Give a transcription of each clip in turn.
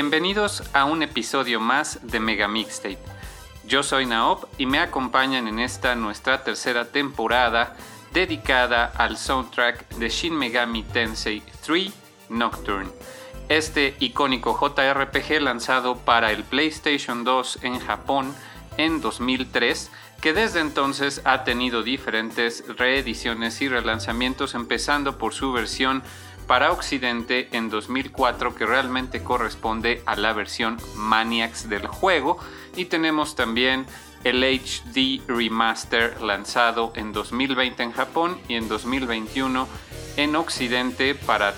Bienvenidos a un episodio más de Mega Mixtape. Yo soy Naop y me acompañan en esta nuestra tercera temporada dedicada al soundtrack de Shin Megami Tensei 3 Nocturne. Este icónico JRPG lanzado para el PlayStation 2 en Japón en 2003 que desde entonces ha tenido diferentes reediciones y relanzamientos, empezando por su versión para Occidente en 2004, que realmente corresponde a la versión Maniacs del juego, y tenemos también el HD Remaster lanzado en 2020 en Japón y en 2021 en Occidente para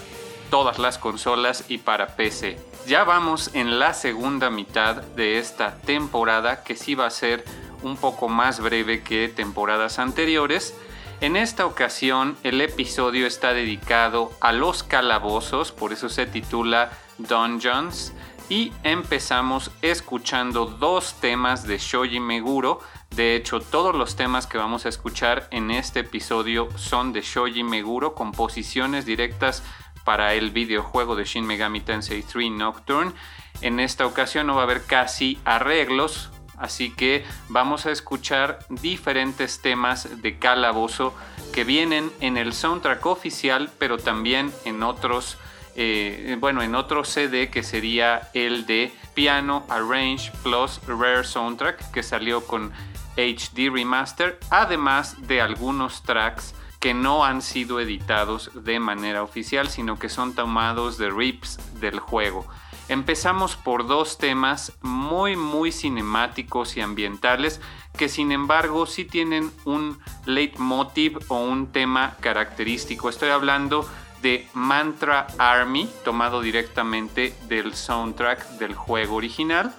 todas las consolas y para PC. Ya vamos en la segunda mitad de esta temporada que sí va a ser un poco más breve que temporadas anteriores. En esta ocasión el episodio está dedicado a los calabozos, por eso se titula Dungeons, y empezamos escuchando dos temas de Shoji Meguro. De hecho, todos los temas que vamos a escuchar en este episodio son de Shoji Meguro, composiciones directas para el videojuego de Shin Megami Tensei 3 Nocturne. En esta ocasión no va a haber casi arreglos, Así que vamos a escuchar diferentes temas de calabozo que vienen en el soundtrack oficial, pero también en otros, eh, bueno, en otro CD que sería el de Piano Arrange Plus Rare Soundtrack que salió con HD Remaster, además de algunos tracks que no han sido editados de manera oficial, sino que son tomados de rips del juego. Empezamos por dos temas muy muy cinemáticos y ambientales que sin embargo sí tienen un leitmotiv o un tema característico. Estoy hablando de Mantra Army, tomado directamente del soundtrack del juego original.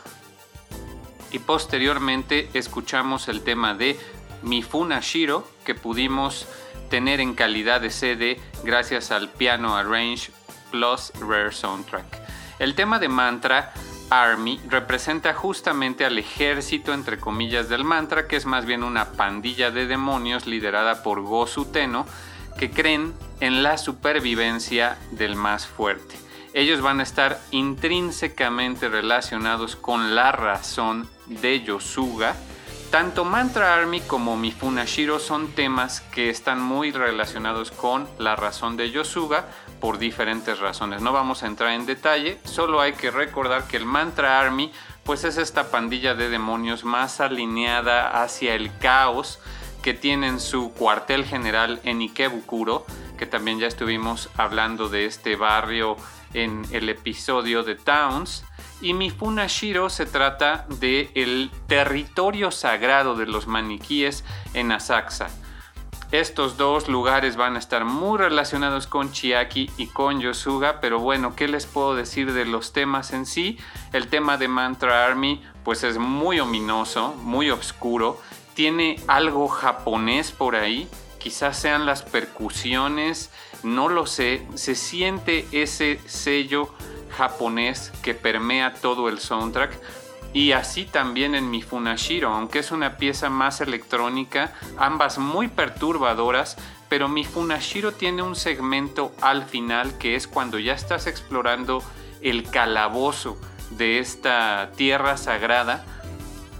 Y posteriormente escuchamos el tema de Mifuna Shiro, que pudimos tener en calidad de CD gracias al Piano Arrange Plus Rare Soundtrack. El tema de mantra Army representa justamente al ejército entre comillas del mantra, que es más bien una pandilla de demonios liderada por Gosu Teno, que creen en la supervivencia del más fuerte. Ellos van a estar intrínsecamente relacionados con la razón de Yosuga. Tanto Mantra Army como Mifunashiro son temas que están muy relacionados con la razón de Yosuga, por diferentes razones. No vamos a entrar en detalle, solo hay que recordar que el Mantra Army pues es esta pandilla de demonios más alineada hacia el caos que tienen su cuartel general en Ikebukuro, que también ya estuvimos hablando de este barrio en el episodio de Towns. Y Mifunashiro se trata de el territorio sagrado de los maniquíes en Asakusa estos dos lugares van a estar muy relacionados con Chiaki y con Yosuga, pero bueno, ¿qué les puedo decir de los temas en sí? El tema de Mantra Army pues es muy ominoso, muy oscuro, tiene algo japonés por ahí, quizás sean las percusiones, no lo sé, se siente ese sello japonés que permea todo el soundtrack, y así también en mi Funashiro, aunque es una pieza más electrónica, ambas muy perturbadoras, pero mi Funashiro tiene un segmento al final que es cuando ya estás explorando el calabozo de esta tierra sagrada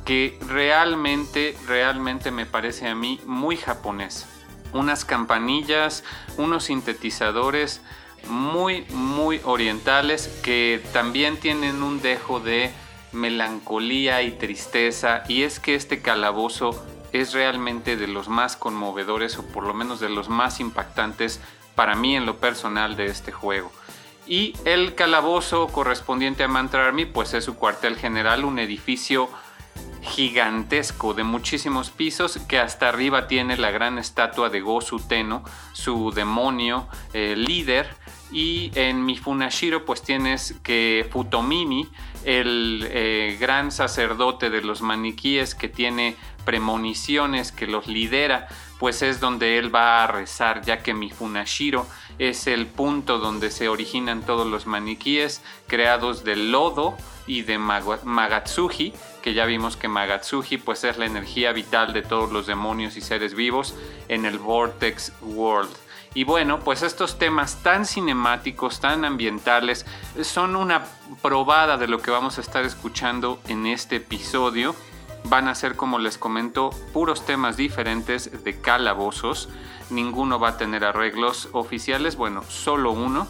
que realmente, realmente me parece a mí muy japonés. Unas campanillas, unos sintetizadores muy, muy orientales que también tienen un dejo de melancolía y tristeza y es que este calabozo es realmente de los más conmovedores o por lo menos de los más impactantes para mí en lo personal de este juego. Y el calabozo correspondiente a Mantra Army pues es su cuartel general, un edificio gigantesco de muchísimos pisos que hasta arriba tiene la gran estatua de Gosu Teno, su demonio eh, líder. Y en Mifunashiro pues tienes que Futomimi el eh, gran sacerdote de los maniquíes que tiene premoniciones, que los lidera, pues es donde él va a rezar, ya que Mifunashiro es el punto donde se originan todos los maniquíes creados de lodo y de Magatsuji, que ya vimos que Magatsuji pues es la energía vital de todos los demonios y seres vivos en el Vortex World. Y bueno, pues estos temas tan cinemáticos, tan ambientales, son una probada de lo que vamos a estar escuchando en este episodio. Van a ser, como les comento, puros temas diferentes de calabozos. Ninguno va a tener arreglos oficiales, bueno, solo uno.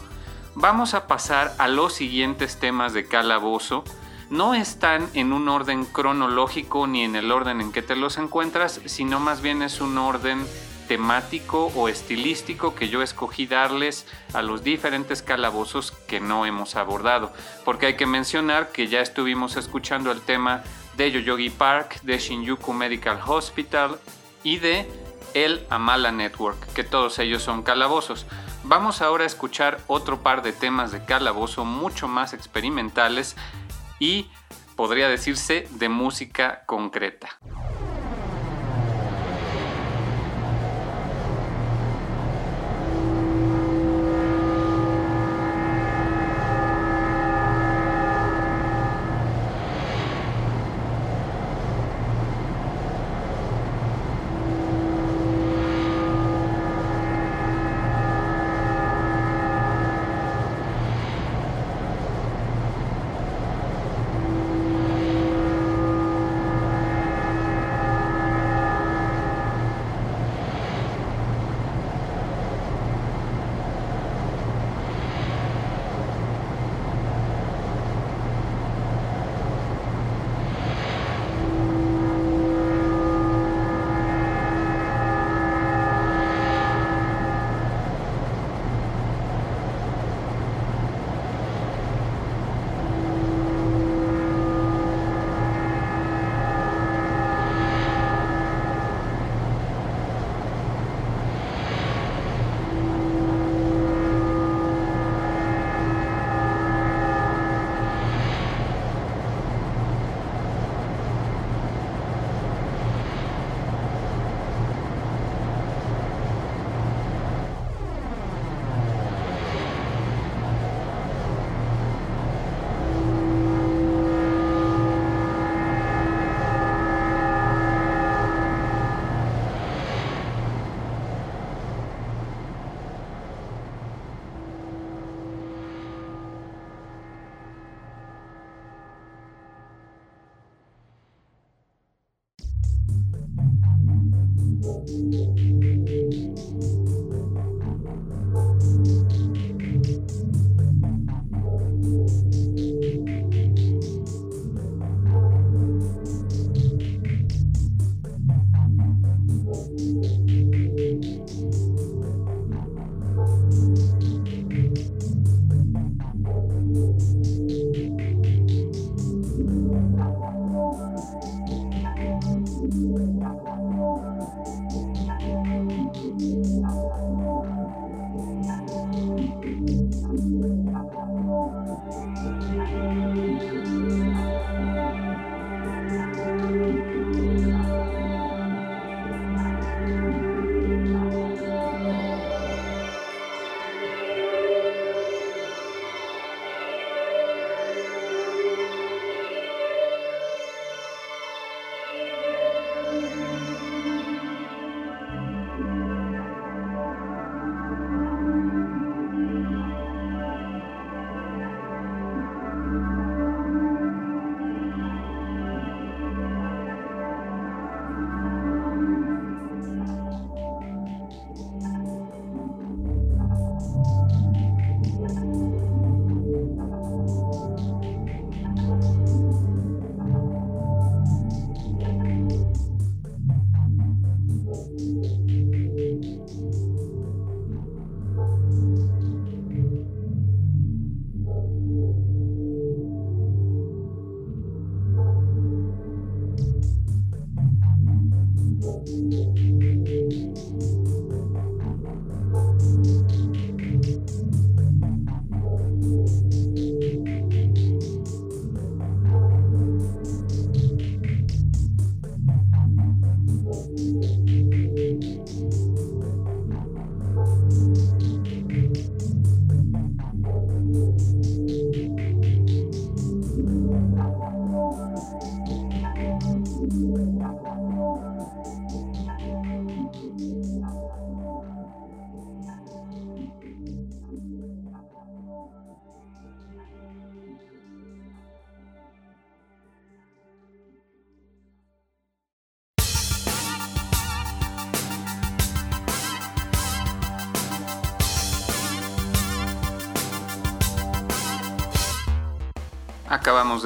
Vamos a pasar a los siguientes temas de calabozo. No están en un orden cronológico ni en el orden en que te los encuentras, sino más bien es un orden temático o estilístico que yo escogí darles a los diferentes calabozos que no hemos abordado. Porque hay que mencionar que ya estuvimos escuchando el tema de Yoyogi Park, de Shinjuku Medical Hospital y de el Amala Network, que todos ellos son calabozos. Vamos ahora a escuchar otro par de temas de calabozo mucho más experimentales y podría decirse de música concreta.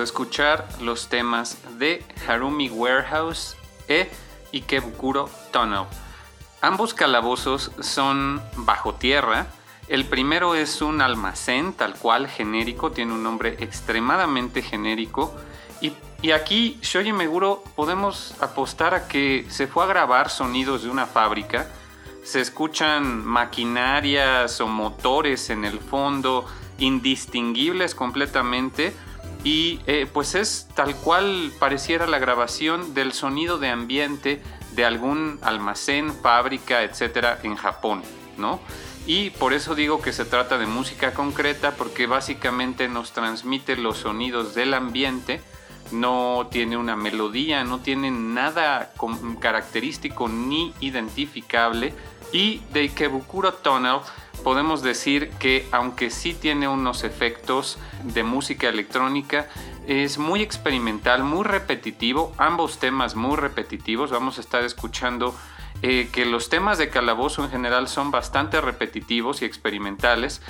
Escuchar los temas de Harumi Warehouse e Ikebukuro Tunnel. Ambos calabozos son bajo tierra. El primero es un almacén tal cual genérico, tiene un nombre extremadamente genérico. Y, y aquí, Shoji Meguro, podemos apostar a que se fue a grabar sonidos de una fábrica. Se escuchan maquinarias o motores en el fondo, indistinguibles completamente y eh, pues es tal cual pareciera la grabación del sonido de ambiente de algún almacén, fábrica, etcétera, en Japón, ¿no? Y por eso digo que se trata de música concreta, porque básicamente nos transmite los sonidos del ambiente, no tiene una melodía, no tiene nada característico ni identificable. Y de Ikebukuro Tunnel podemos decir que aunque sí tiene unos efectos de música electrónica, es muy experimental, muy repetitivo, ambos temas muy repetitivos, vamos a estar escuchando eh, que los temas de Calabozo en general son bastante repetitivos y experimentales,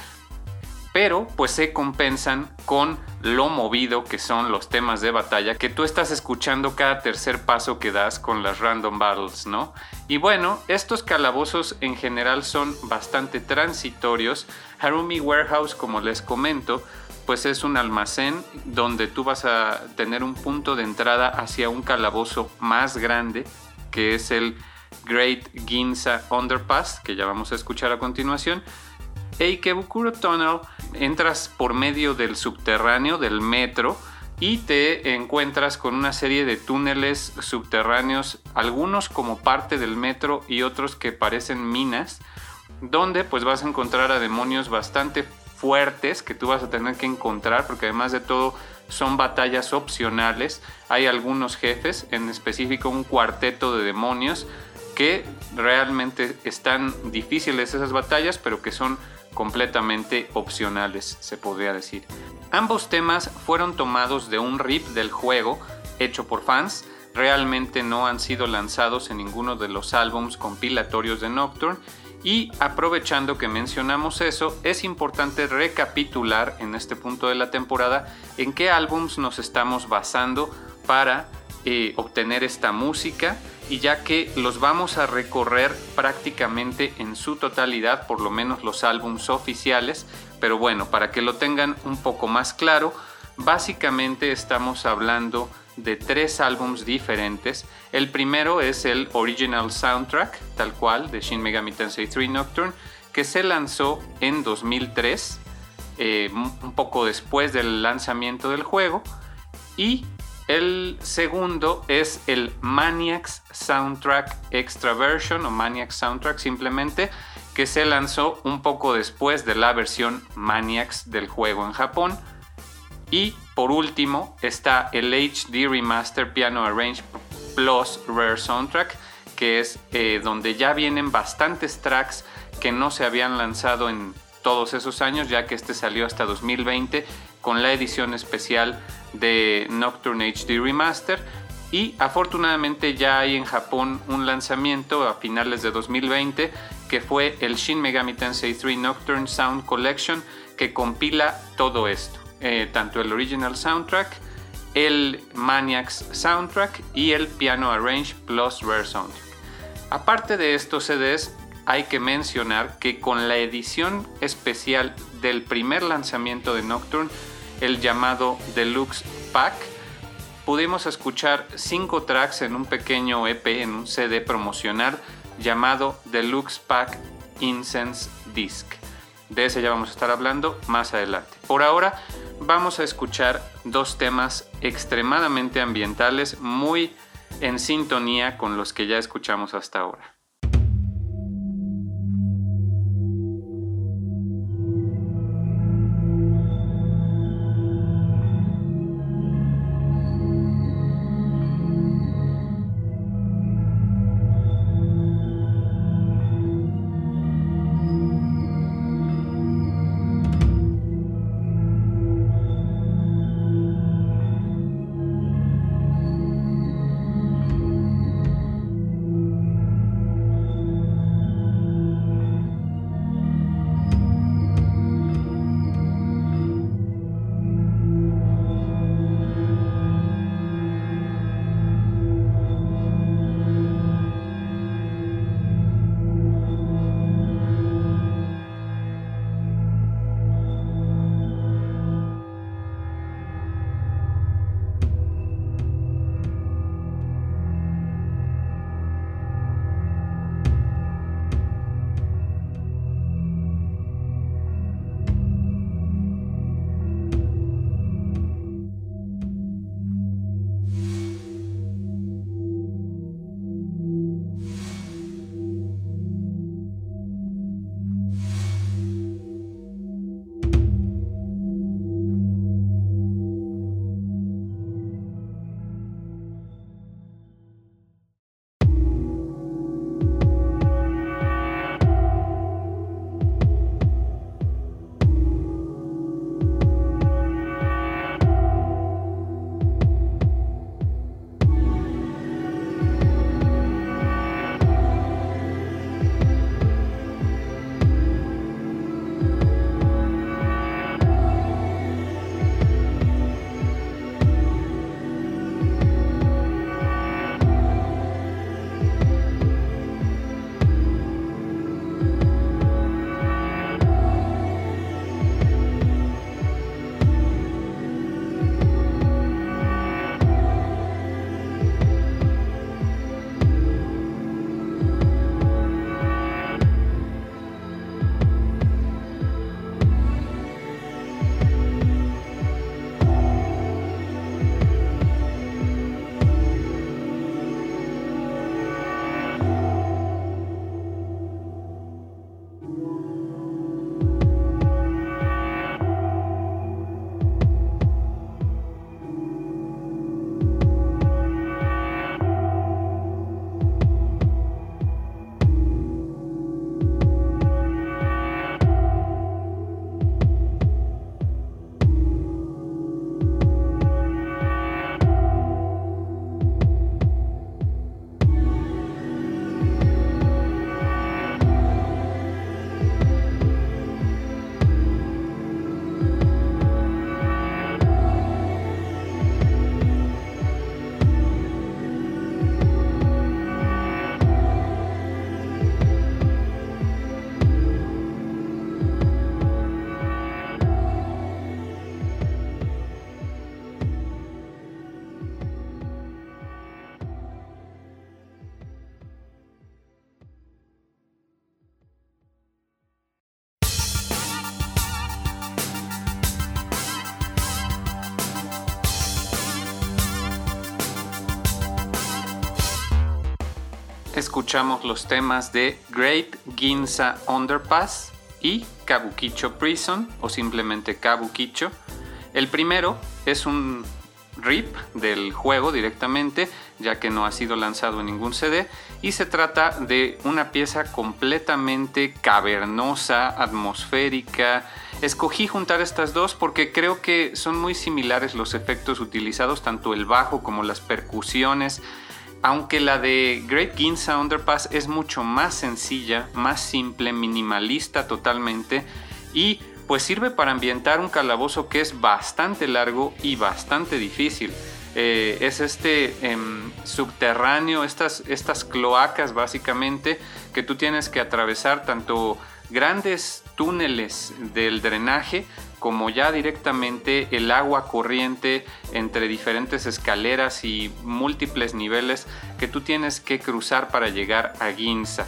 pero pues se compensan con lo movido que son los temas de batalla que tú estás escuchando cada tercer paso que das con las random battles, ¿no? Y bueno, estos calabozos en general son bastante transitorios. Harumi Warehouse, como les comento, pues es un almacén donde tú vas a tener un punto de entrada hacia un calabozo más grande, que es el Great Ginza Underpass, que ya vamos a escuchar a continuación. Eikebukuro Tunnel entras por medio del subterráneo del metro y te encuentras con una serie de túneles subterráneos, algunos como parte del metro y otros que parecen minas, donde pues vas a encontrar a demonios bastante fuertes que tú vas a tener que encontrar porque además de todo son batallas opcionales. Hay algunos jefes, en específico un cuarteto de demonios que realmente están difíciles esas batallas, pero que son completamente opcionales, se podría decir. Ambos temas fueron tomados de un rip del juego hecho por fans, realmente no han sido lanzados en ninguno de los álbums compilatorios de Nocturne. Y aprovechando que mencionamos eso, es importante recapitular en este punto de la temporada en qué álbums nos estamos basando para eh, obtener esta música y ya que los vamos a recorrer prácticamente en su totalidad, por lo menos los álbums oficiales, pero bueno, para que lo tengan un poco más claro, básicamente estamos hablando de tres álbums diferentes. El primero es el Original Soundtrack, tal cual, de Shin Megami Tensei 3 Nocturne, que se lanzó en 2003, eh, un poco después del lanzamiento del juego, y el segundo es el Maniacs Soundtrack Extra Version o Maniacs Soundtrack simplemente, que se lanzó un poco después de la versión Maniacs del juego en Japón. Y por último está el HD Remaster Piano Arrange Plus Rare Soundtrack, que es eh, donde ya vienen bastantes tracks que no se habían lanzado en todos esos años, ya que este salió hasta 2020 con la edición especial de Nocturne HD Remaster. Y afortunadamente ya hay en Japón un lanzamiento a finales de 2020 que fue el Shin Megami Tensei 3 Nocturne Sound Collection que compila todo esto, eh, tanto el original soundtrack, el Maniacs soundtrack y el Piano Arrange Plus Rare Soundtrack. Aparte de estos CDs, hay que mencionar que con la edición especial del primer lanzamiento de Nocturne, el llamado Deluxe Pack, pudimos escuchar cinco tracks en un pequeño EP, en un CD promocional llamado Deluxe Pack Incense Disc. De ese ya vamos a estar hablando más adelante. Por ahora vamos a escuchar dos temas extremadamente ambientales, muy en sintonía con los que ya escuchamos hasta ahora. Escuchamos los temas de Great Ginza Underpass y Kabukicho Prison o simplemente Kabukicho. El primero es un RIP del juego directamente, ya que no ha sido lanzado en ningún CD, y se trata de una pieza completamente cavernosa, atmosférica. Escogí juntar estas dos porque creo que son muy similares los efectos utilizados, tanto el bajo como las percusiones. Aunque la de Great Ginza Underpass es mucho más sencilla, más simple, minimalista totalmente y pues sirve para ambientar un calabozo que es bastante largo y bastante difícil. Eh, es este em, subterráneo, estas, estas cloacas básicamente que tú tienes que atravesar tanto grandes túneles del drenaje como ya directamente el agua corriente entre diferentes escaleras y múltiples niveles que tú tienes que cruzar para llegar a Ginza.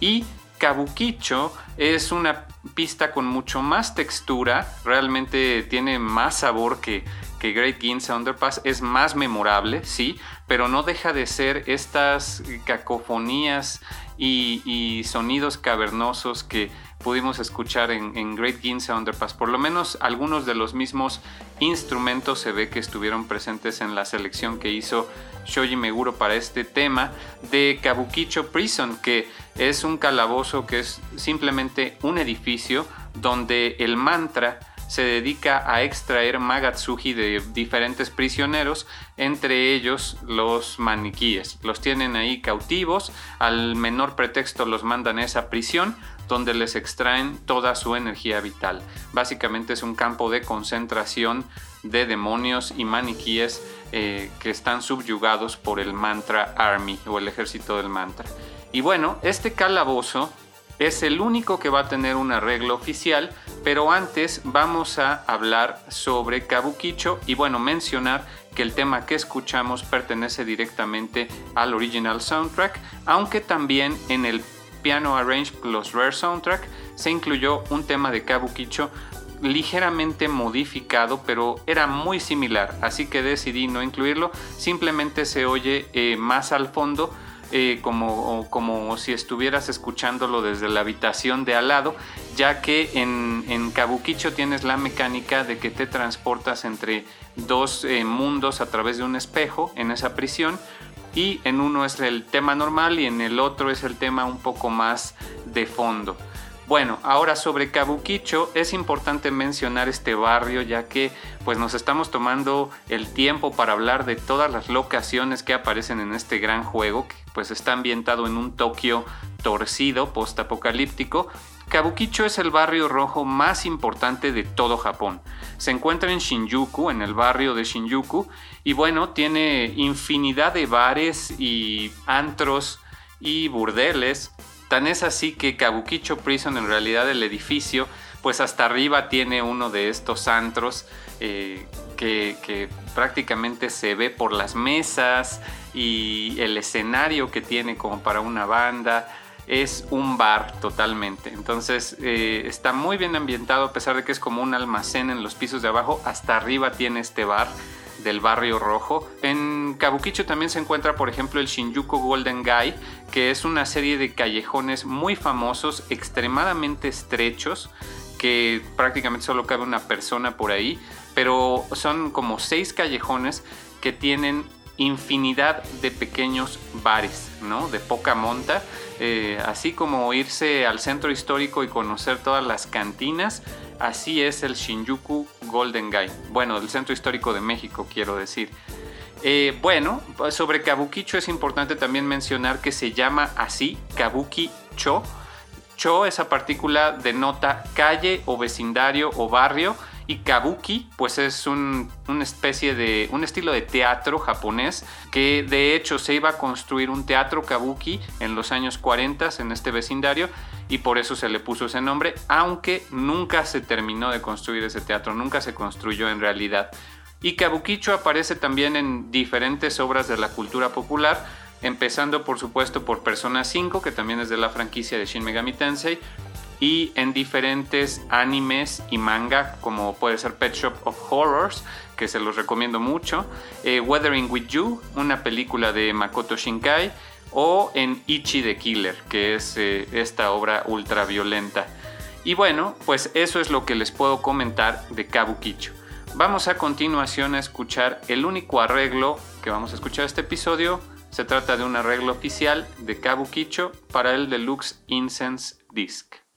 Y Kabukicho es una pista con mucho más textura, realmente tiene más sabor que, que Great Ginza Underpass, es más memorable, sí, pero no deja de ser estas cacofonías y, sonidos cavernosos que pudimos escuchar en, Great Ginza Underpass. Por lo menos algunos de los mismos instrumentos se ve que estuvieron presentes en la selección que hizo Shoji Meguro para este tema de Kabukicho Prison, que es un calabozo que es simplemente un edificio donde el mantra se dedica a extraer Magatsuji de diferentes prisioneros, entre ellos los maniquíes. Los tienen ahí cautivos, al menor pretexto los mandan a esa prisión donde les extraen toda su energía vital. Básicamente es un campo de concentración de demonios y maniquíes eh, que están subyugados por el mantra Army o el ejército del mantra. Y bueno, este calabozo es el único que va a tener un arreglo oficial, pero antes vamos a hablar sobre Kabukicho y bueno, mencionar que el tema que escuchamos pertenece directamente al original soundtrack, aunque también en el Piano Arrange plus Rare Soundtrack. Se incluyó un tema de Kabukicho ligeramente modificado, pero era muy similar, así que decidí no incluirlo, simplemente se oye eh, más al fondo eh, como, como si estuvieras escuchándolo desde la habitación de al lado, ya que en, en Kabukicho tienes la mecánica de que te transportas entre dos eh, mundos a través de un espejo en esa prisión y en uno es el tema normal y en el otro es el tema un poco más de fondo. Bueno, ahora sobre Kabukicho es importante mencionar este barrio ya que pues nos estamos tomando el tiempo para hablar de todas las locaciones que aparecen en este gran juego que pues está ambientado en un Tokio torcido, postapocalíptico. Kabukicho es el barrio rojo más importante de todo Japón. Se encuentra en Shinjuku, en el barrio de Shinjuku, y bueno, tiene infinidad de bares y antros y burdeles Tan es así que Kabukicho Prison, en realidad el edificio, pues hasta arriba tiene uno de estos antros eh, que, prácticamente se ve por las mesas y el escenario que tiene como para una banda. Es un bar totalmente. Entonces eh, está muy bien ambientado a pesar de que es como un almacén en los pisos de abajo. Hasta arriba tiene este bar del barrio rojo. En Kabukicho también se encuentra, por ejemplo, el Shinjuku Golden Guy, que es una serie de callejones muy famosos, extremadamente estrechos, que prácticamente solo cabe una persona por ahí, pero son como seis callejones que tienen infinidad de pequeños bares, ¿no? De poca monta, eh, así como irse al centro histórico y conocer todas las cantinas, así es el Shinjuku Golden Guy, bueno, el centro histórico de México, quiero decir. Eh, bueno, sobre Kabukicho es importante también mencionar que se llama así Kabuki Cho. Cho, esa partícula denota calle o vecindario o barrio y kabuki, pues es un, una especie de, un estilo de teatro japonés que de hecho se iba a construir un teatro kabuki en los años 40 en este vecindario y por eso se le puso ese nombre, aunque nunca se terminó de construir ese teatro, nunca se construyó en realidad. Y Kabukicho aparece también en diferentes obras de la cultura popular, empezando por supuesto por Persona 5, que también es de la franquicia de Shin Megami Tensei, y en diferentes animes y manga como puede ser Pet Shop of Horrors que se los recomiendo mucho eh, Weathering with You una película de Makoto Shinkai o en Ichi the Killer, que es eh, esta obra ultraviolenta. Y bueno, pues eso es lo que les puedo comentar de Kabukicho. Vamos a continuación a escuchar el único arreglo que vamos a escuchar este episodio. Se trata de un arreglo oficial de Kabukicho para el Deluxe Incense Disc.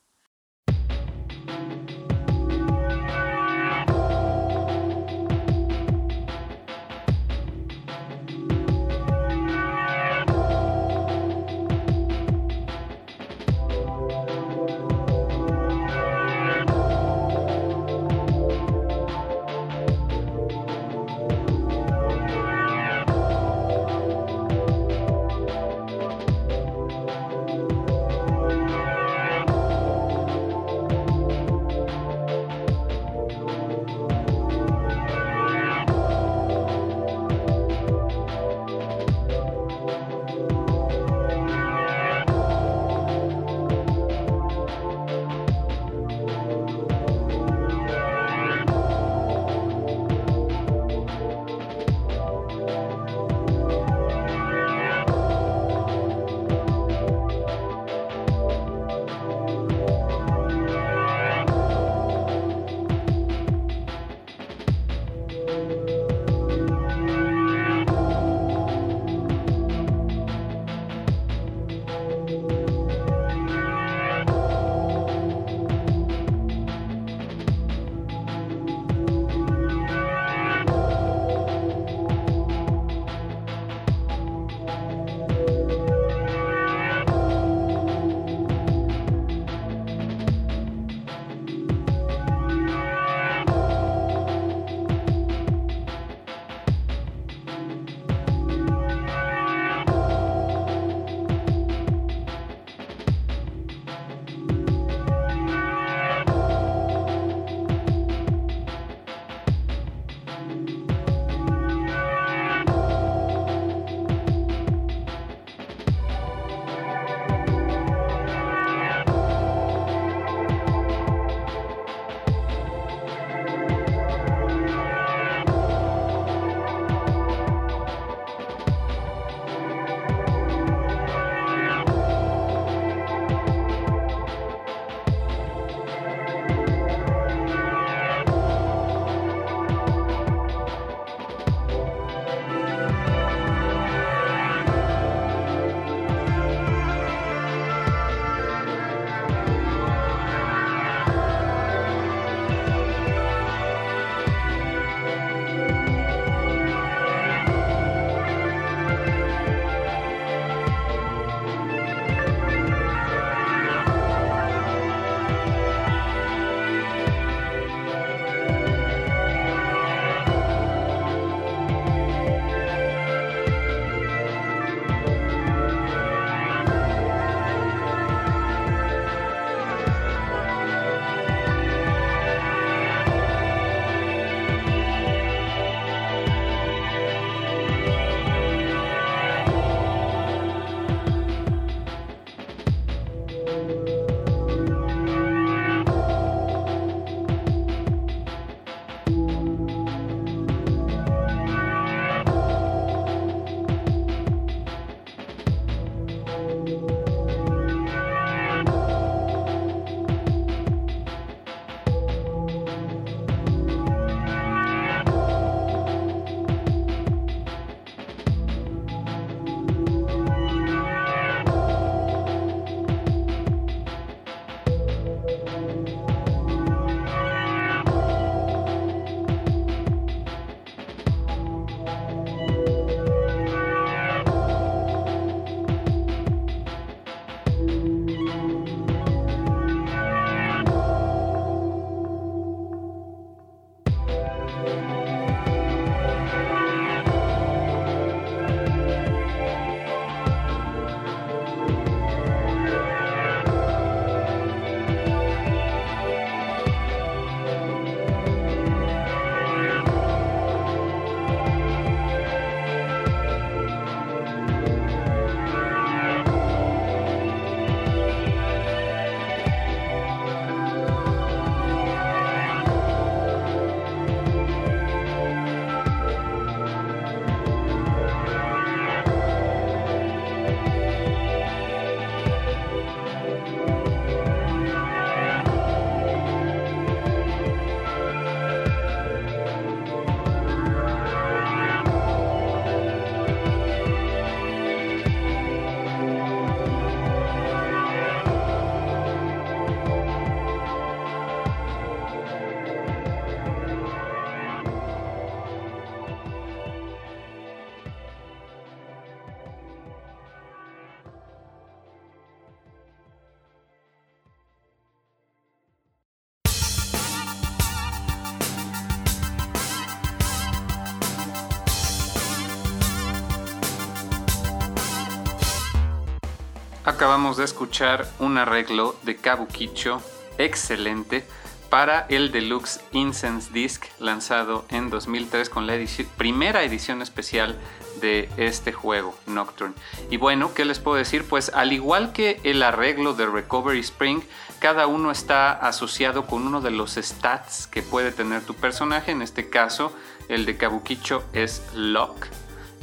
De escuchar un arreglo de Kabukicho excelente para el Deluxe Incense Disc lanzado en 2003 con la primera edición especial de este juego, Nocturne. Y bueno, ¿qué les puedo decir? Pues al igual que el arreglo de Recovery Spring, cada uno está asociado con uno de los stats que puede tener tu personaje. En este caso, el de Kabukicho es Lock.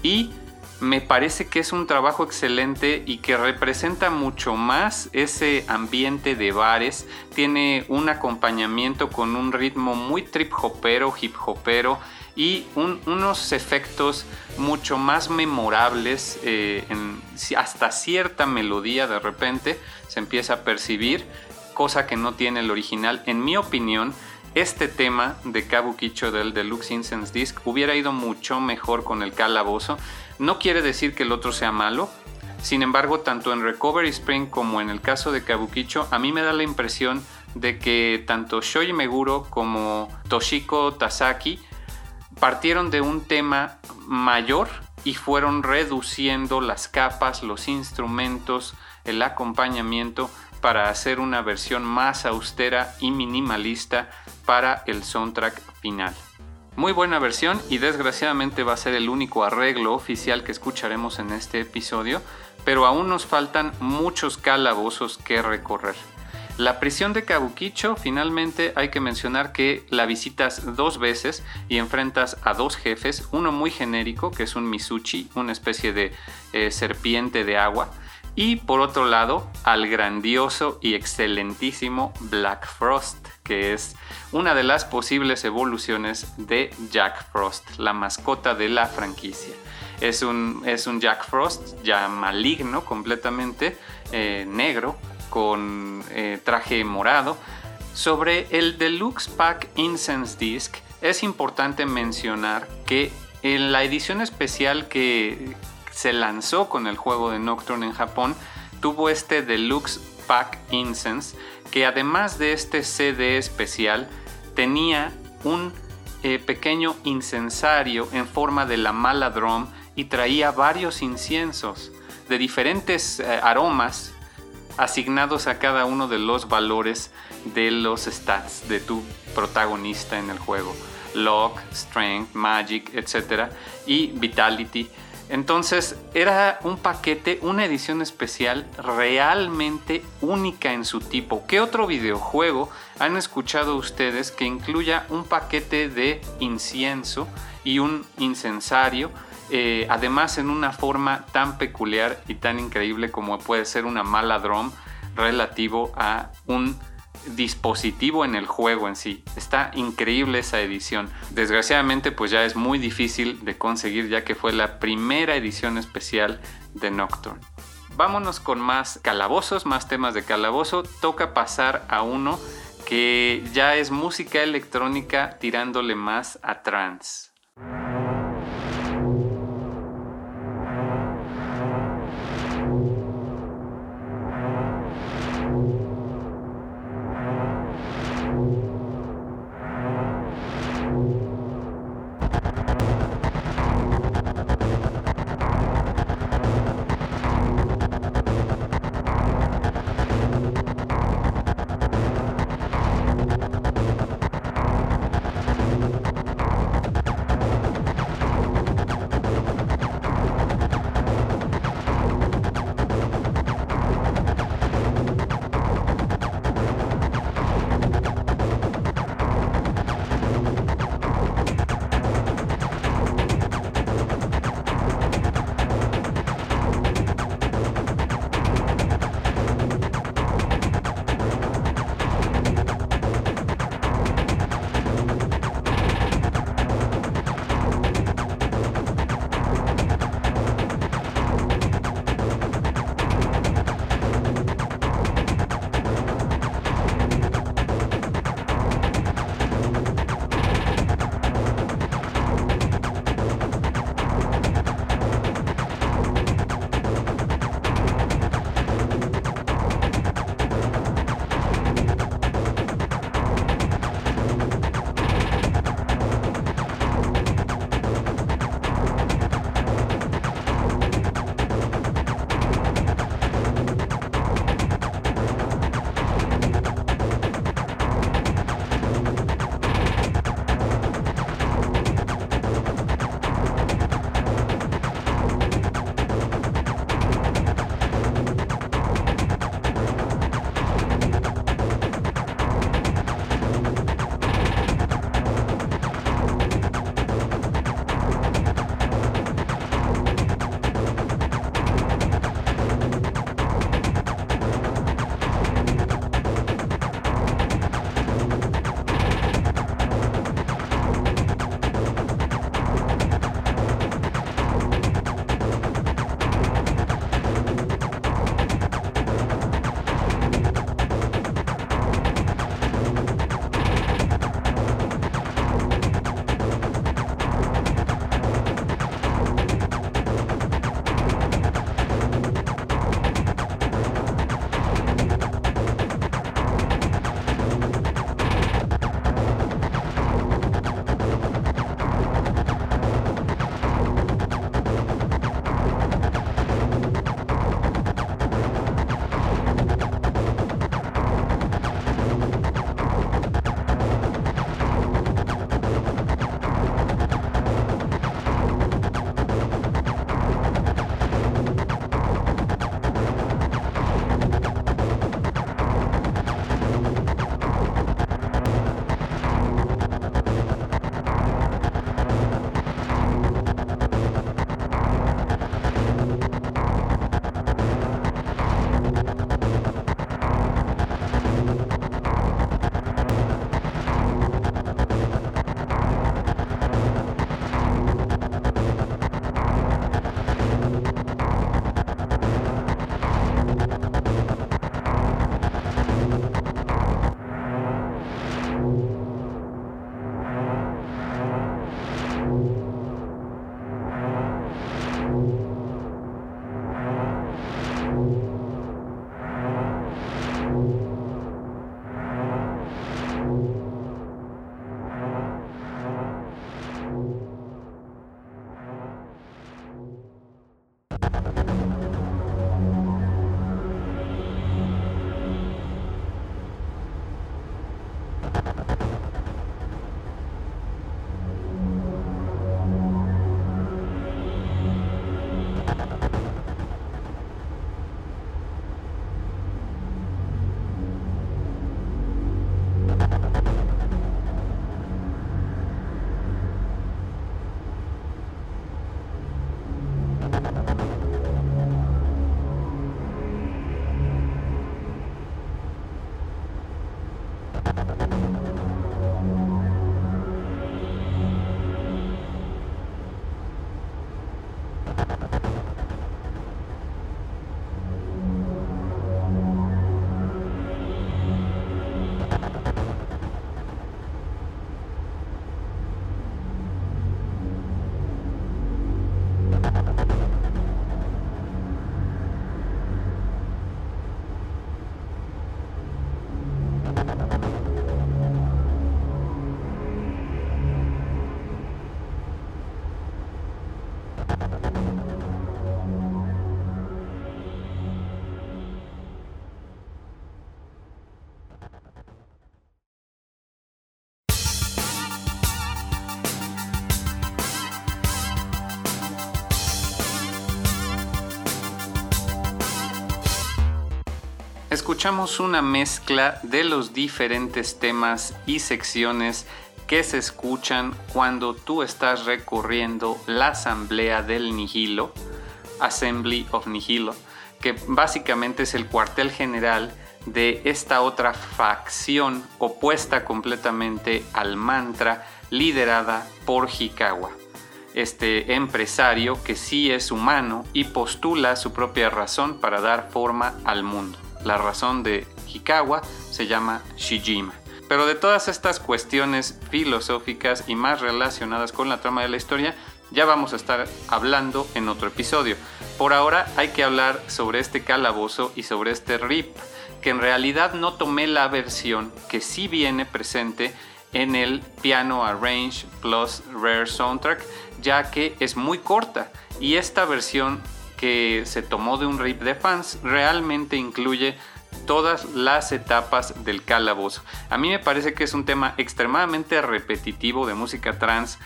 Y me parece que es un trabajo excelente y que representa mucho más ese ambiente de bares. Tiene un acompañamiento con un ritmo muy trip hopero, hip hopero y unos efectos mucho más memorables, eh, hasta cierta melodía de repente se empieza a percibir, cosa que no tiene el original. En mi opinión, este tema de Kabukicho del Deluxe Incense Disc hubiera ido mucho mejor con el calabozo no quiere decir que el otro sea malo, sin embargo, tanto en Recovery Spring como en el caso de Kabukicho, a mí me da la impresión de que tanto Shoji Meguro como Toshiko Tasaki partieron de un tema mayor y fueron reduciendo las capas, los instrumentos, el acompañamiento para hacer una versión más austera y minimalista para el soundtrack final. Muy buena versión y desgraciadamente va a ser el único arreglo oficial que escucharemos en este episodio, pero aún nos faltan muchos calabozos que recorrer. La prisión de Kabukicho, finalmente hay que mencionar que la visitas dos veces y enfrentas a dos jefes, uno muy genérico, que es un Misuchi, una especie de eh, serpiente de agua, y por otro lado al grandioso y excelentísimo Black Frost, que es una de las posibles evoluciones de Jack Frost, la mascota de la franquicia. Es un, es un Jack Frost ya maligno completamente, eh, negro, con eh, traje morado. Sobre el Deluxe Pack Incense Disc es importante mencionar que en la edición especial que, se lanzó con el juego de Nocturne en Japón, tuvo este Deluxe Pack Incense, que además de este CD especial, tenía un eh, pequeño incensario en forma de la mala drum y traía varios inciensos de diferentes eh, aromas asignados a cada uno de los valores de los stats de tu protagonista en el juego. Lock, Strength, Magic, etc. y Vitality entonces era un paquete, una edición especial realmente única en su tipo. ¿Qué otro videojuego han escuchado ustedes que incluya un paquete de incienso y un incensario? Eh, además en una forma tan peculiar y tan increíble como puede ser una mala drum relativo a un dispositivo en el juego en sí. Está increíble esa edición. Desgraciadamente pues ya es muy difícil de conseguir ya que fue la primera edición especial de Nocturne. Vámonos con más calabozos, más temas de calabozo. Toca pasar a uno que ya es música electrónica tirándole más a trance. Escuchamos una mezcla de los diferentes temas y secciones que se escuchan cuando tú estás recorriendo la asamblea del Nihilo, Assembly of Nihilo, que básicamente es el cuartel general de esta otra facción opuesta completamente al mantra liderada por Hikawa, este empresario que sí es humano y postula su propia razón para dar forma al mundo. La razón de Hikawa se llama Shijima. Pero de todas estas cuestiones filosóficas y más relacionadas con la trama de la historia, ya vamos a estar hablando en otro episodio. Por ahora hay que hablar sobre este calabozo y sobre este RIP, que en realidad no tomé la versión que sí viene presente en el Piano Arrange Plus Rare Soundtrack, ya que es muy corta y esta versión que se tomó de un RIP de fans realmente incluye todas las etapas del calabozo. A mí me parece que es un tema extremadamente repetitivo de música trans,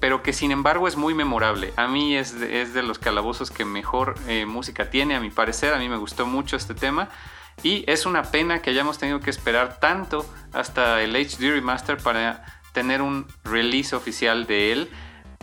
pero que sin embargo es muy memorable. A mí es de, los calabozos que mejor eh, música tiene, a mi parecer. A mí me gustó mucho este tema. Y es una pena que hayamos tenido que esperar tanto hasta el HD Remaster para tener un release oficial de él.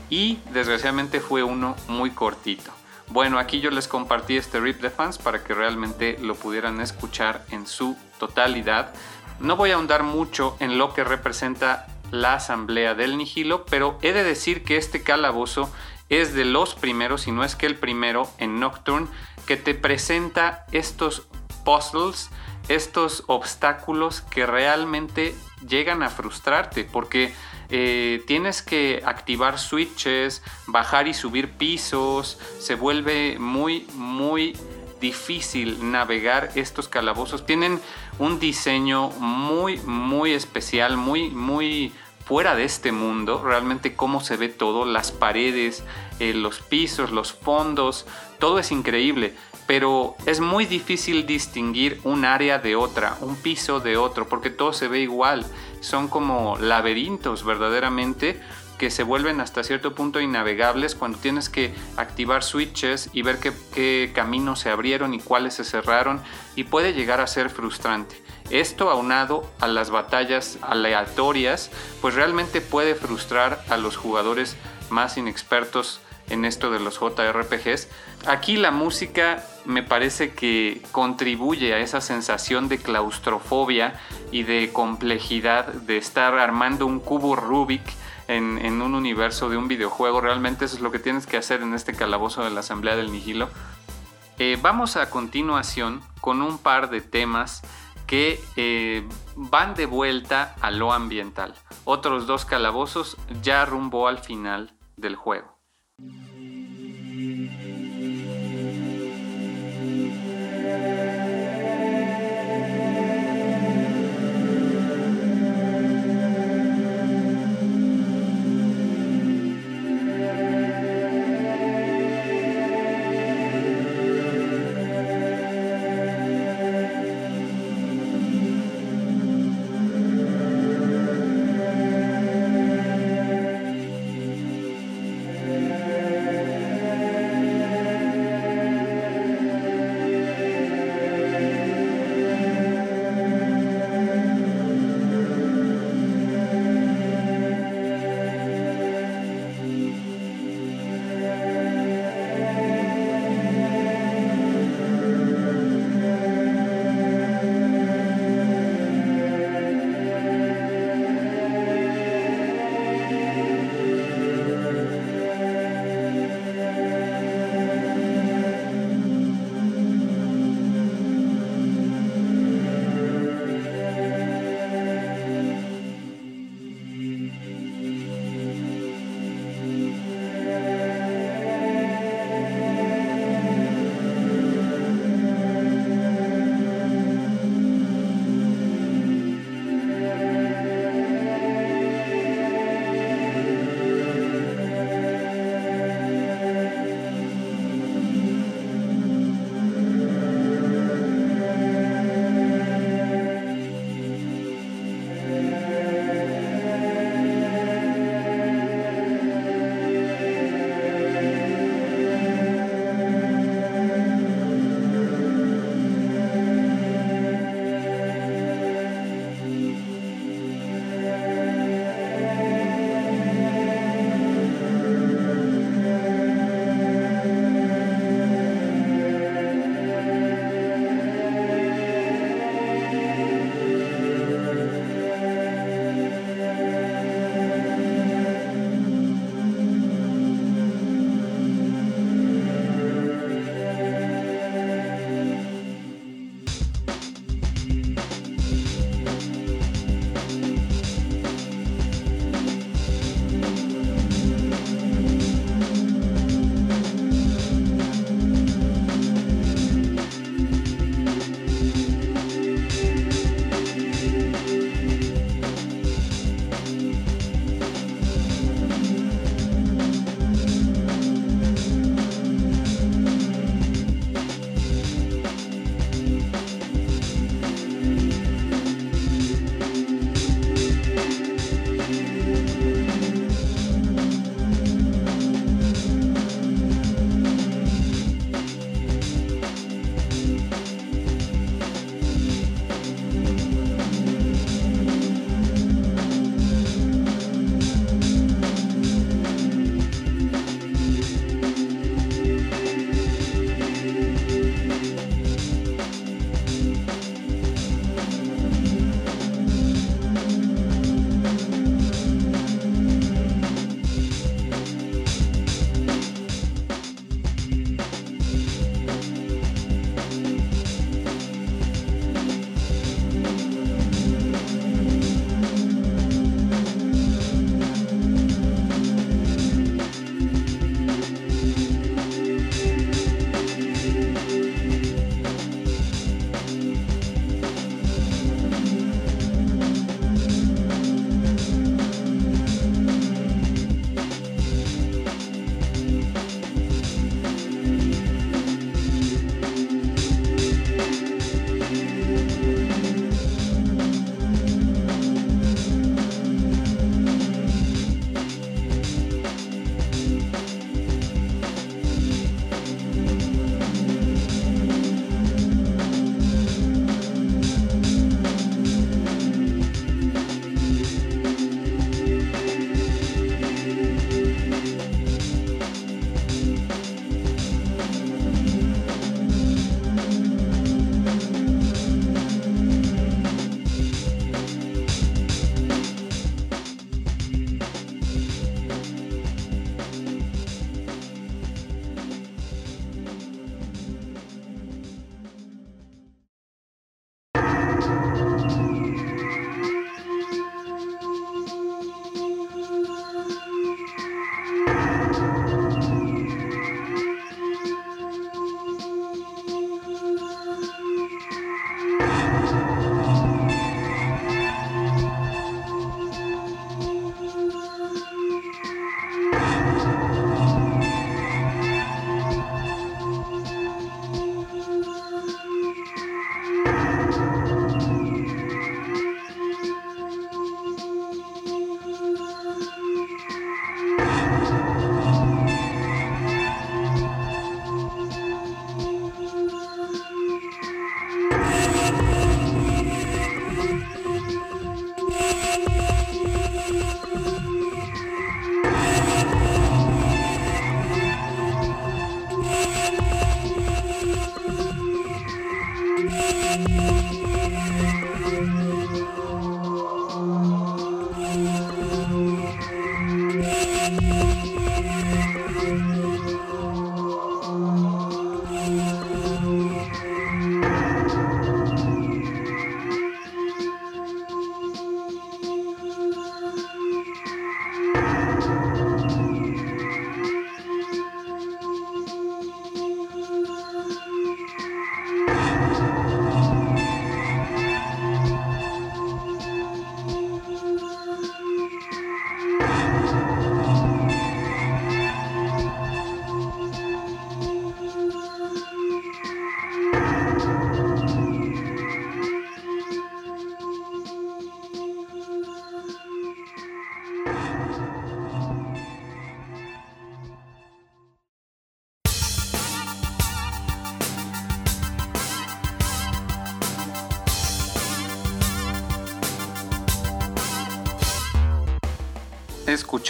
Y desgraciadamente fue uno muy cortito. Bueno, aquí yo les compartí este rip de fans para que realmente lo pudieran escuchar en su totalidad. No voy a ahondar mucho en lo que representa la asamblea del Nihilo, pero he de decir que este calabozo es de los primeros, si no es que el primero en Nocturne, que te presenta estos puzzles, estos obstáculos que realmente llegan a frustrarte, porque eh, tienes que activar switches, bajar y subir pisos, se vuelve muy, muy difícil navegar estos calabozos. Tienen un diseño muy, muy especial, muy, muy fuera de este mundo. Realmente cómo se ve todo, las paredes, eh, los pisos, los fondos, todo es increíble pero es muy difícil distinguir un área de otra, un piso de otro, porque todo se ve igual. Son como laberintos verdaderamente que se vuelven hasta cierto punto innavegables cuando tienes que activar switches y ver qué, caminos se abrieron y cuáles se cerraron y puede llegar a ser frustrante. Esto aunado a las batallas aleatorias, pues realmente puede frustrar a los jugadores más inexpertos en esto de los JRPGs. Aquí la música me parece que contribuye a esa sensación de claustrofobia y de complejidad de estar armando un cubo Rubik en, un universo de un videojuego. Realmente eso es lo que tienes que hacer en este calabozo de la Asamblea del Nihilo. Eh, vamos a continuación con un par de temas que eh, van de vuelta a lo ambiental. Otros dos calabozos ya rumbo al final del juego. Mm-hmm.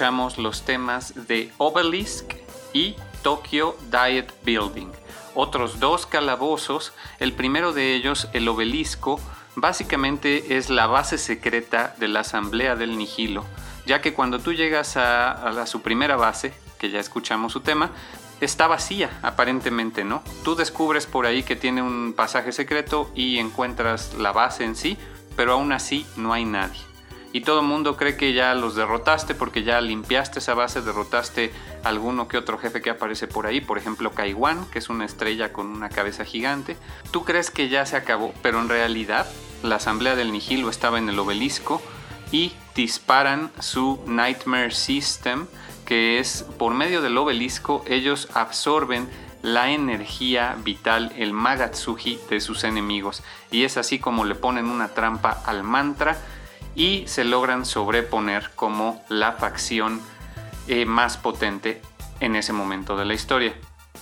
Los temas de Obelisk y Tokyo Diet Building. Otros dos calabozos, el primero de ellos, el obelisco, básicamente es la base secreta de la Asamblea del Nihilo, ya que cuando tú llegas a, su primera base, que ya escuchamos su tema, está vacía, aparentemente, ¿no? Tú descubres por ahí que tiene un pasaje secreto y encuentras la base en sí, pero aún así no hay nadie y todo el mundo cree que ya los derrotaste porque ya limpiaste esa base, derrotaste alguno que otro jefe que aparece por ahí, por ejemplo Kaiwan, que es una estrella con una cabeza gigante. Tú crees que ya se acabó, pero en realidad la asamblea del Nihilo estaba en el obelisco y disparan su Nightmare System, que es por medio del obelisco ellos absorben la energía vital, el Magatsuji de sus enemigos. Y es así como le ponen una trampa al mantra y se logran sobreponer como la facción eh, más potente en ese momento de la historia.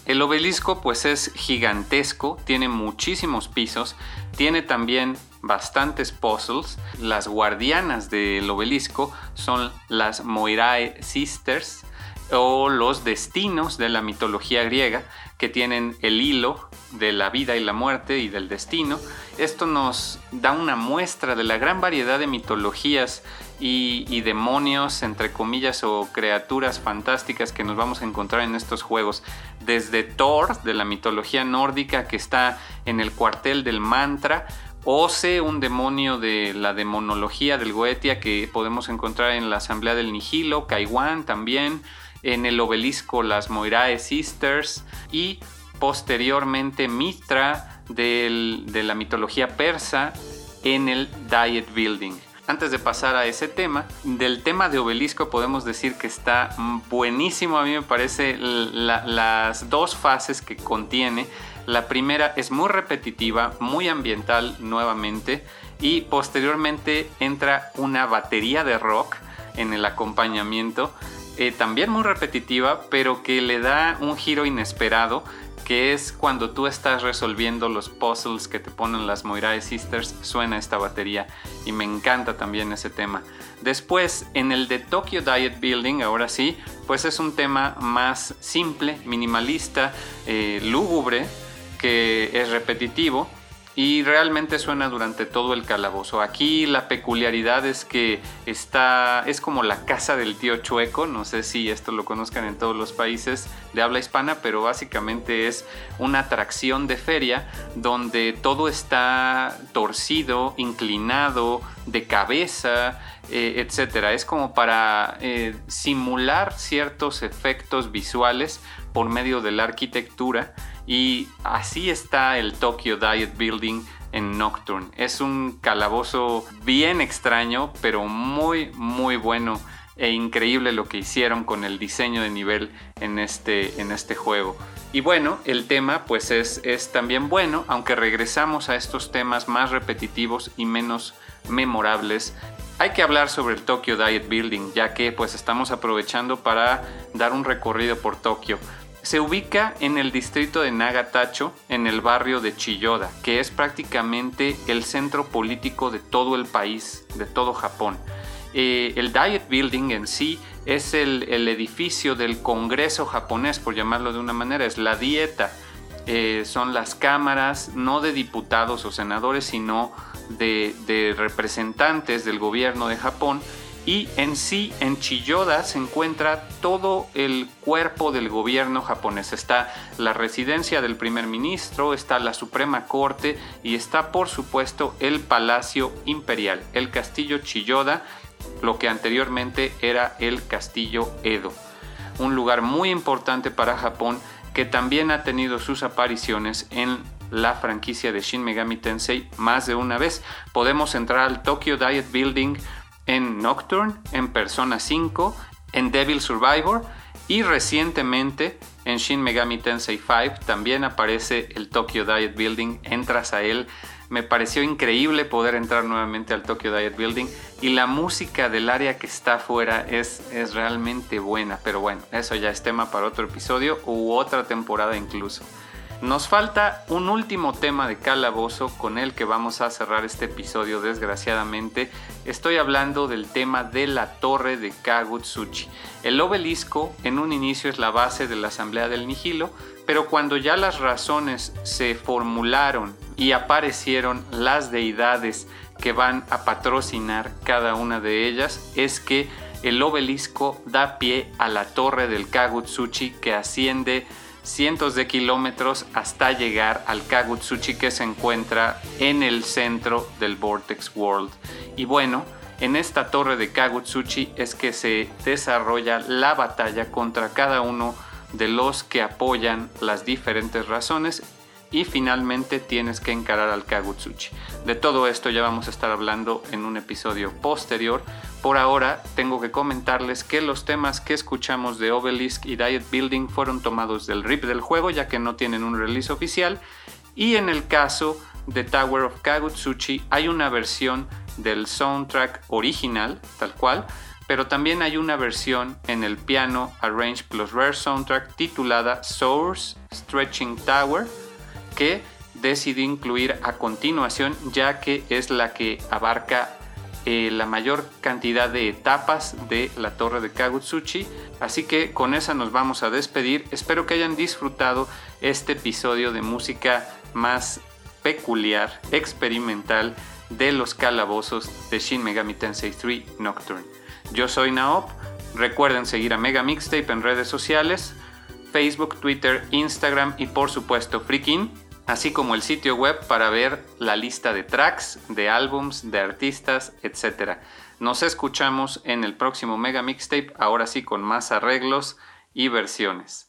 El obelisco pues es gigantesco, tiene muchísimos pisos, tiene también bastantes puzzles. Las guardianas del obelisco son las Moirae Sisters o los destinos de la mitología griega que tienen el hilo de la vida y la muerte y del destino. Esto nos da una muestra de la gran variedad de mitologías y, demonios, entre comillas, o criaturas fantásticas que nos vamos a encontrar en estos juegos. Desde Thor, de la mitología nórdica, que está en el cuartel del mantra, Ose, un demonio de la demonología del Goetia que podemos encontrar en la Asamblea del Nihilo, Kaiwan también, en el obelisco las Moirae Sisters y posteriormente Mitra de la mitología persa en el Diet Building. Antes de pasar a ese tema, del tema de obelisco podemos decir que está buenísimo. A mí me parece las dos fases que contiene. La primera es muy repetitiva, muy ambiental nuevamente y posteriormente entra una batería de rock en el acompañamiento eh, también muy repetitiva, pero que le da un giro inesperado, que es cuando tú estás resolviendo los puzzles que te ponen las Moirae Sisters, suena esta batería y me encanta también ese tema. Después, en el de Tokyo Diet Building, ahora sí, pues es un tema más simple, minimalista, eh, lúgubre, que es repetitivo y realmente suena durante todo el calabozo. Aquí la peculiaridad es que está es como la casa del tío chueco, no sé si esto lo conozcan en todos los países de habla hispana, pero básicamente es una atracción de feria donde todo está torcido, inclinado, de cabeza, eh, etcétera. Es como para eh, simular ciertos efectos visuales por medio de la arquitectura y así está el Tokyo Diet Building en Nocturne. Es un calabozo bien extraño, pero muy, muy bueno e increíble lo que hicieron con el diseño de nivel en este, en este juego. Y bueno, el tema pues es, es también bueno, aunque regresamos a estos temas más repetitivos y menos memorables. Hay que hablar sobre el Tokyo Diet Building, ya que pues estamos aprovechando para dar un recorrido por Tokio. Se ubica en el distrito de Nagatacho, en el barrio de Chiyoda, que es prácticamente el centro político de todo el país, de todo Japón. Eh, el Diet Building en sí es el, edificio del Congreso japonés, por llamarlo de una manera, es la dieta. eh, son las cámaras, no de diputados o senadores, sino de, de representantes del gobierno de Japón y en sí en Chiyoda se encuentra todo el cuerpo del gobierno japonés. Está la residencia del primer ministro, está la Suprema Corte y está por supuesto el Palacio Imperial, el Castillo Chiyoda, lo que anteriormente era el Castillo Edo. Un lugar muy importante para Japón que también ha tenido sus apariciones en la franquicia de Shin Megami Tensei más de una vez. Podemos entrar al Tokyo Diet Building en Nocturne, en Persona 5, en Devil Survivor y recientemente en Shin Megami Tensei 5 también aparece el Tokyo Diet Building, entras a él. Me pareció increíble poder entrar nuevamente al Tokyo Diet Building y la música del área que está afuera es, es realmente buena, pero bueno, eso ya es tema para otro episodio u otra temporada incluso. Nos falta un último tema de calabozo con el que vamos a cerrar este episodio desgraciadamente. Estoy hablando del tema de la torre de Kagutsuchi. El obelisco en un inicio es la base de la Asamblea del Nihilo, pero cuando ya las razones se formularon y aparecieron las deidades que van a patrocinar cada una de ellas, es que el obelisco da pie a la torre del Kagutsuchi que asciende cientos de kilómetros hasta llegar al Kagutsuchi que se encuentra en el centro del Vortex World. Y bueno, en esta torre de Kagutsuchi es que se desarrolla la batalla contra cada uno de los que apoyan las diferentes razones y finalmente tienes que encarar al Kagutsuchi. De todo esto ya vamos a estar hablando en un episodio posterior. Por ahora tengo que comentarles que los temas que escuchamos de Obelisk y Diet Building fueron tomados del RIP del juego ya que no tienen un release oficial y en el caso de Tower of Kagutsuchi hay una versión del soundtrack original tal cual pero también hay una versión en el piano Arrange plus Rare Soundtrack titulada Source Stretching Tower que decidí incluir a continuación ya que es la que abarca eh, la mayor cantidad de etapas de la torre de Kagutsuchi. Así que con esa nos vamos a despedir. Espero que hayan disfrutado este episodio de música más peculiar, experimental de los calabozos de Shin Megami Tensei 3 Nocturne. Yo soy Naop. Recuerden seguir a Mega Mixtape en redes sociales, Facebook, Twitter, Instagram y por supuesto Freakin' así como el sitio web para ver la lista de tracks, de álbums, de artistas, etc. Nos escuchamos en el próximo Mega Mixtape, ahora sí con más arreglos y versiones.